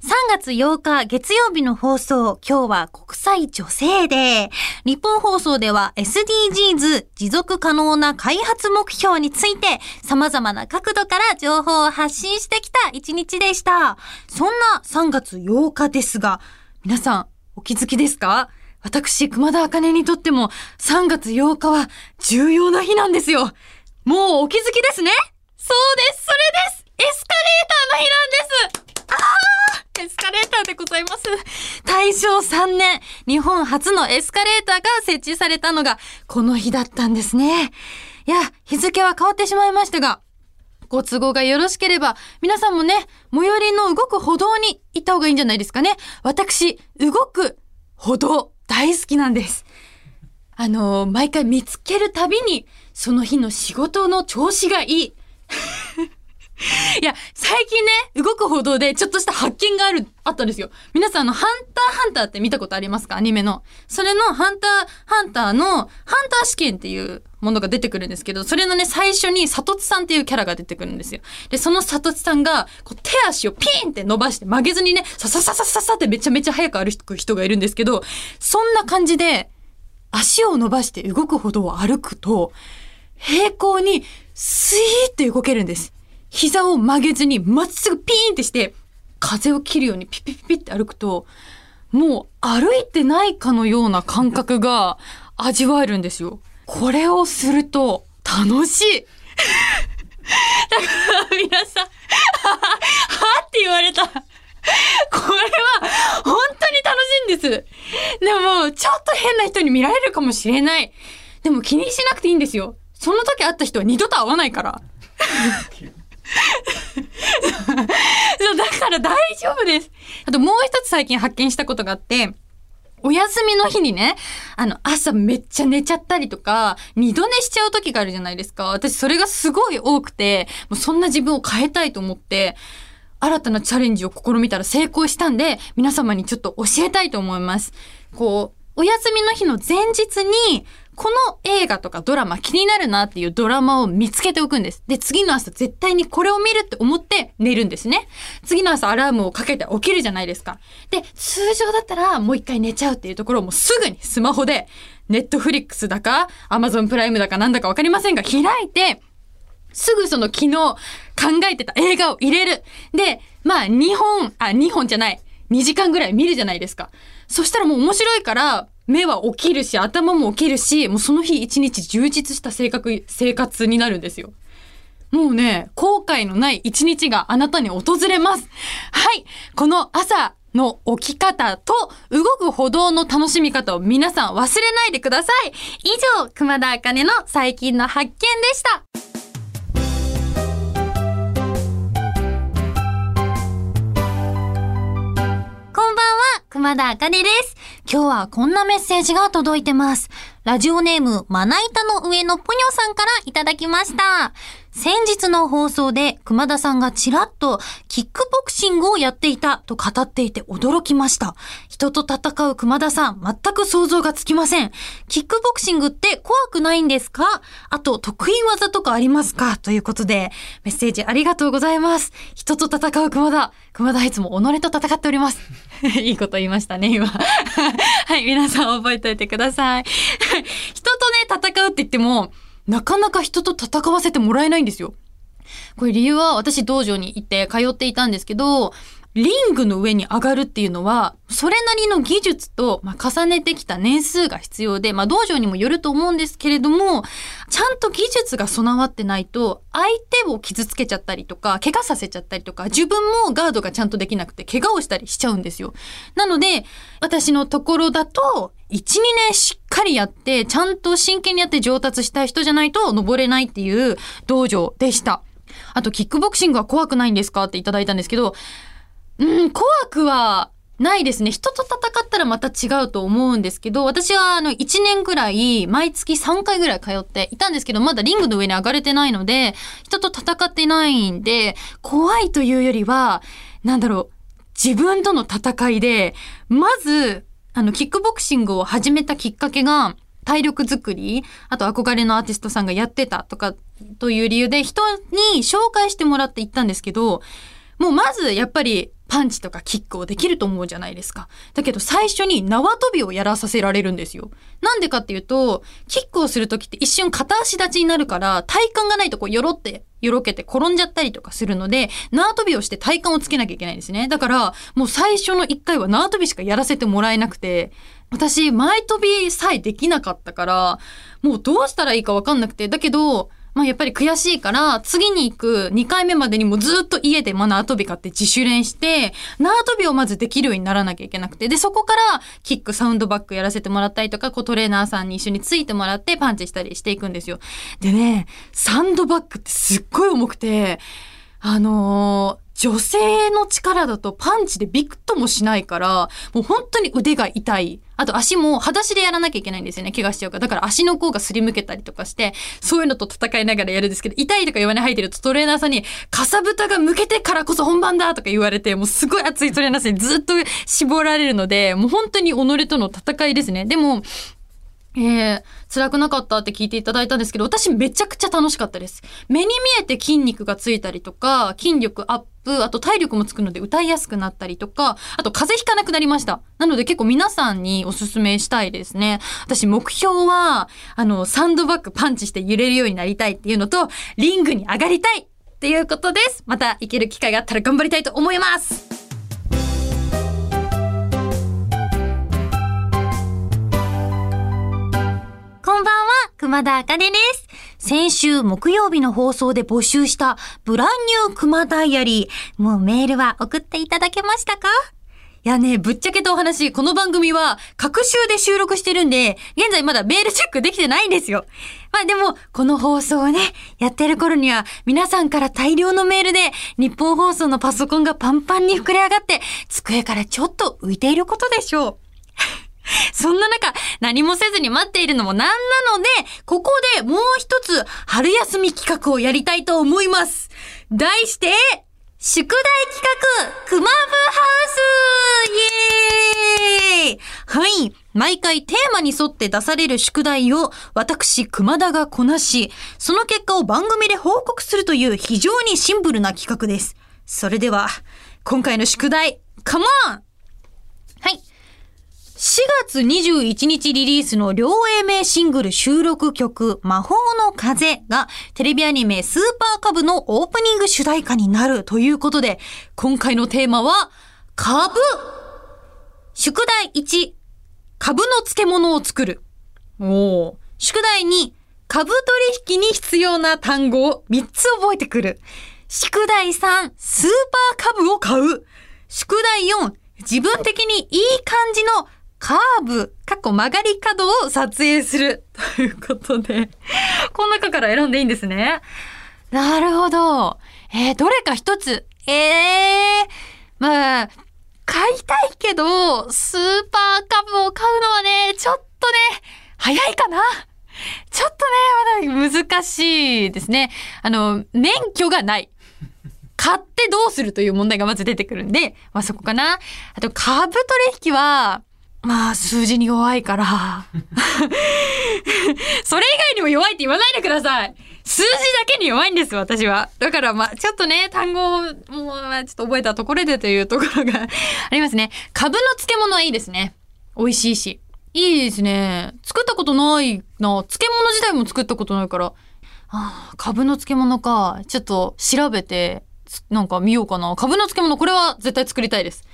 3月8日月曜日の放送、今日は国際女性デー。日本放送では SDGs 持続可能な開発目標について様々な角度から情報を発信してきた一日でした。そんな3月8日ですが、皆さんお気づきですか？私、熊田茜にとっても3月8日は重要な日なんですよ。もうお気づきですね？そうです、それですエスカレーターの日なんですエスカレーターでございます。大正3年、日本初のエスカレーターが設置されたのがこの日だったんですね。いや、日付は変わってしまいましたが、ご都合がよろしければ、皆さんもね、最寄りの動く歩道に行った方がいいんじゃないですかね。私、動く歩道大好きなんです。あのー毎回見つけるたびに、その日の仕事の調子がいい。いや、最近ね、動く歩道でちょっとした発見がある、あったんですよ。皆さんあの、ハンターハンターって見たことありますか？アニメの。それのハンターハンターの、ハンター試験っていうものが出てくるんですけど、それのね、最初に、サトツさんっていうキャラが出てくるんですよ。で、そのサトツさんが、こう手足をピーンって伸ばして曲げずにね、ささささささってめちゃめちゃ速く歩く人がいるんですけど、そんな感じで、足を伸ばして動く歩道を歩くと、平行にスイーって動けるんです。膝を曲げずにまっすぐピーンってして、風を切るようにピピピピって歩くと、もう歩いてないかのような感覚が味わえるんですよ。これをすると楽しいだから皆さん、はって言われた。これは本当に楽しいんです。でも、ちょっと変な人に見られるかもしれない。でも気にしなくていいんですよ。その時会った人は二度と会わないから。そう、だから大丈夫です。あともう一つ最近発見したことがあって、お休みの日にね、あの、朝めっちゃ寝ちゃったりとか、二度寝しちゃう時があるじゃないですか。私それがすごい多くて、もうそんな自分を変えたいと思って、新たなチャレンジを試みたら成功したんで、皆様にちょっと教えたいと思います。こう、お休みの日の前日に、この映画とかドラマ気になるなっていうドラマを見つけておくんです。で、次の朝絶対にこれを見るって思って寝るんですね。次の朝アラームをかけて起きるじゃないですか。で、通常だったらもう一回寝ちゃうっていうところをもうすぐにスマホで、ネットフリックスだか、アマゾンプライムだかなんだかわかりませんが、開いて、すぐその昨日考えてた映画を入れる。で、まあ2本、あ、2本じゃない。2時間ぐらい見るじゃないですか。そしたらもう面白いから、目は起きるし、頭も起きるし、もうその日一日充実した性格、生活になるんですよ。もうね、後悔のない一日があなたに訪れます。はい。この朝の起き方と動く歩道の楽しみ方を皆さん忘れないでください。以上、熊田茜の最近の発見でした。こんばんは、熊田茜です。今日はこんなメッセージが届いてます。ラジオネーム、まな板の上のぽにょさんからいただきました。先日の放送で熊田さんがちらっとキックボクシングをやっていたと語っていて驚きました。人と戦う熊田さん、全く想像がつきません。キックボクシングって怖くないんですか？あと、得意技とかありますか？ということで、メッセージありがとうございます。人と戦う熊田。熊田いつも己と戦っております。いいこと言いましたね、今。はい、皆さん覚えておいてください。人とね、戦うって言っても、なかなか人と戦わせてもらえないんですよ。これ理由は私道場に行って通っていたんですけど、リングの上に上がるっていうのは、それなりの技術と、ま、重ねてきた年数が必要で、まあ、道場にもよると思うんですけれども、ちゃんと技術が備わってないと、相手を傷つけちゃったりとか、怪我させちゃったりとか、自分もガードがちゃんとできなくて、怪我をしたりしちゃうんですよ。なので、私のところだと、1、2年しっかりやって、ちゃんと真剣にやって上達したい人じゃないと登れないっていう道場でした。あと、キックボクシングは怖くないんですかっていただいたんですけど、うん、怖くはないですね。人と戦ったらまた違うと思うんですけど、私はあの1年ぐらい、毎月3回ぐらい通っていたんですけど、まだリングの上に上がれてないので、人と戦ってないんで、怖いというよりは、なんだろう、自分との戦いで、まず、あの、キックボクシングを始めたきっかけが、体力づくり、あと憧れのアーティストさんがやってたとか、という理由で人に紹介してもらって行ったんですけど、もうまずやっぱりパンチとかキックをできると思うじゃないですか。だけど最初に縄跳びをやらさせられるんですよ。なんでかっていうと、キックをするときって一瞬片足立ちになるから、体幹がないとこうよろって、よろけて転んじゃったりとかするので、縄跳びをして体幹をつけなきゃいけないんですね。だから、もう最初の一回は縄跳びしかやらせてもらえなくて、私、前跳びさえできなかったから、もうどうしたらいいかわかんなくて、だけど、まあやっぱり悔しいから、次に行く2回目までにもずっと家でまあ縄跳び買って自主練して、縄跳びをまずできるようにならなきゃいけなくて、で、そこからキック、サウンドバックやらせてもらったりとか、こうトレーナーさんに一緒についてもらってパンチしたりしていくんですよ。でね、サンドバックってすっごい重くて、あのー女性の力だとパンチでビクともしないから、もう本当に腕が痛い。あと足も裸足でやらなきゃいけないんですよね。怪我しちゃうから。だから足の甲がすりむけたりとかして、そういうのと戦いながらやるんですけど、痛いとか言わない入ってるとトレーナーさんに、かさぶたが向けてからこそ本番だとか言われて、もうすごい熱いトレーナーさんにずっと絞られるので、もう本当に己との戦いですね。でも、えー、辛くなかったって聞いていただいたんですけど、私めちゃくちゃ楽しかったです。目に見えて筋肉がついたりとか、筋力アップ、あと体力もつくので歌いやすくなったりとか、あと風邪ひかなくなりました。なので結構皆さんにおすすめしたいですね。私目標は、あの、サンドバッグパンチして揺れるようになりたいっていうのと、リングに上がりたいっていうことです。また行ける機会があったら頑張りたいと思います。熊田茜です。先週木曜日の放送で募集したブランニュー熊ダイアリー。もうメールは送っていただけましたか？いやね、ぶっちゃけたお話、この番組は、各週で収録してるんで、現在まだメールチェックできてないんですよ。まあでも、この放送をね、やってる頃には、皆さんから大量のメールで、日本放送のパソコンがパンパンに膨れ上がって、机からちょっと浮いていることでしょう。そんな中、何もせずに待っているのもなんなので、ここでもう一つ春休み企画をやりたいと思います。題して、宿題企画、クマブハウスイエーイはい。毎回テーマに沿って出される宿題を私、熊田がこなし、その結果を番組で報告するという非常にシンプルな企画です。それでは、今回の宿題、カモンはい。4月21日リリースの両 A 名シングル収録曲魔法の風がテレビアニメスーパーカブのオープニング主題歌になるということで今回のテーマは株宿題1株の漬物を作る。お宿題2株取引に必要な単語を3つ覚えてくる。宿題3スーパー株を買う。宿題4自分的にいい感じのカーブ、かっこ曲がり角を撮影する。ということで、この中から選んでいいんですね。なるほど。えー、どれか一つ。ええー、まあ、買いたいけど、スーパーカブを買うのはね、ちょっとね、早いかな。ちょっとね、まだ難しいですね。あの、免許がない。買ってどうするという問題がまず出てくるんで、まあそこかな。あと、株取引は、まあ、数字に弱いから。それ以外にも弱いって言わないでください。数字だけに弱いんです、私は。だから、まあ、ちょっとね、単語を、もう、ちょっと覚えたところでというところが ありますね。株の漬物はいいですね。美味しいし。いいですね。作ったことないな。漬物自体も作ったことないから。ああ、株の漬物か。ちょっと調べて、なんか見ようかな。株の漬物、これは絶対作りたいです。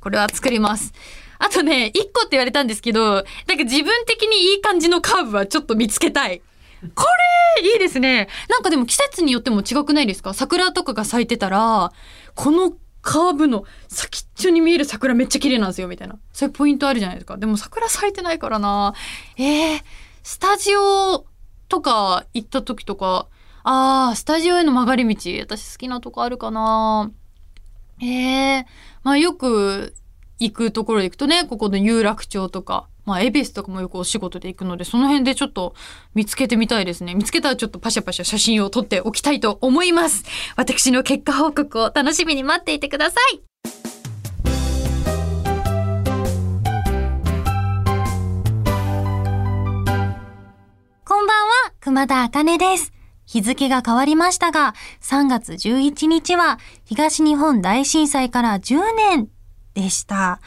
これは作ります。あとね、一個って言われたんですけど、なんか自分的にいい感じのカーブはちょっと見つけたい。これいいですね。なんかでも季節によっても違くないですか？桜とかが咲いてたら、このカーブの先っちょに見える桜めっちゃ綺麗なんですよ、みたいな。そういうポイントあるじゃないですか。でも桜咲いてないからな。えー、スタジオとか行った時とか、あー、スタジオへの曲がり道、私好きなとこあるかな。えー、まあよく行くところで行くとね、ここの有楽町とか、まあ、恵比寿とかもよくお仕事で行くので、その辺でちょっと見つけてみたいですね。見つけたらちょっとパシャパシャ写真を撮っておきたいと思います。私の結果報告を楽しみに待っていてください。こんばんは、熊田茜です。日付が変わりましたが、3月11日は東日本大震災から10年でした。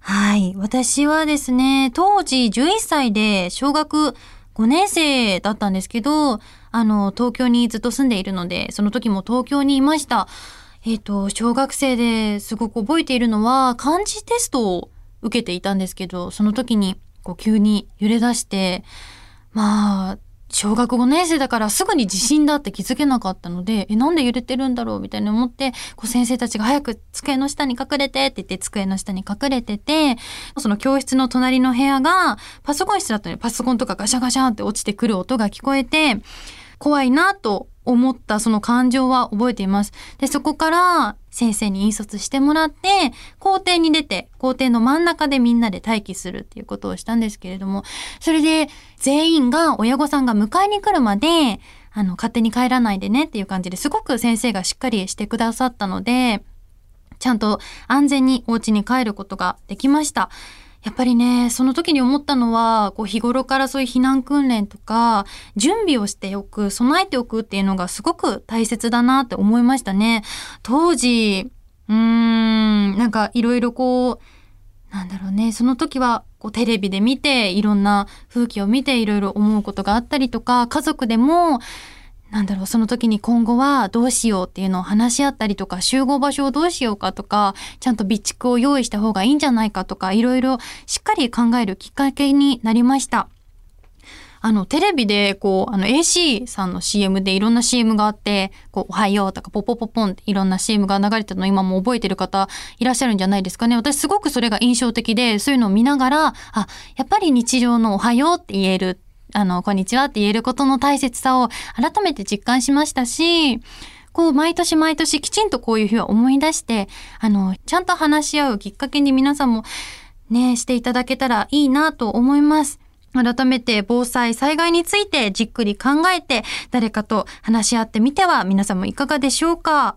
はい。私はですね、当時11歳で小学5年生だったんですけど、あの、東京にずっと住んでいるので、その時も東京にいました。えっ、ー、と、小学生ですごく覚えているのは、漢字テストを受けていたんですけど、その時にこう急に揺れ出して、まあ、小学5年生だからすぐに地震だって気づけなかったので、え、なんで揺れてるんだろうみたいに思って、こう先生たちが早く机の下に隠れてって言って机の下に隠れてて、その教室の隣の部屋がパソコン室だったのでパソコンとかガシャガシャって落ちてくる音が聞こえて、怖いなと思ったその感情は覚えています。で、そこから先生に引率してもらって、校庭に出て、校庭の真ん中でみんなで待機するっていうことをしたんですけれども、それで全員が親御さんが迎えに来るまで、あの、勝手に帰らないでねっていう感じですごく先生がしっかりしてくださったので、ちゃんと安全にお家に帰ることができました。やっぱりね、その時に思ったのは、こう日頃からそういう避難訓練とか、準備をしておく、備えておくっていうのがすごく大切だなって思いましたね。当時、うーん、なんかいろいろこう、なんだろうね、その時はこうテレビで見て、いろんな風景を見ていろいろ思うことがあったりとか、家族でも、なんだろう、その時に今後はどうしようっていうのを話し合ったりとか、集合場所をどうしようかとか、ちゃんと備蓄を用意した方がいいんじゃないかとか、いろいろしっかり考えるきっかけになりました。あの、テレビで、こう、あの、AC さんの CM でいろんな CM があって、こう、おはようとか、ポポポポンっていろんな CM が流れてるの今も覚えてる方いらっしゃるんじゃないですかね。私すごくそれが印象的で、そういうのを見ながら、あ、やっぱり日常のおはようって言えるあの、こんにちはって言えることの大切さを改めて実感しましたし、こう、毎年毎年きちんとこういう日は思い出して、あの、ちゃんと話し合うきっかけに皆さんもね、していただけたらいいなと思います。改めて防災、災害についてじっくり考えて誰かと話し合ってみては皆さんもいかがでしょうか？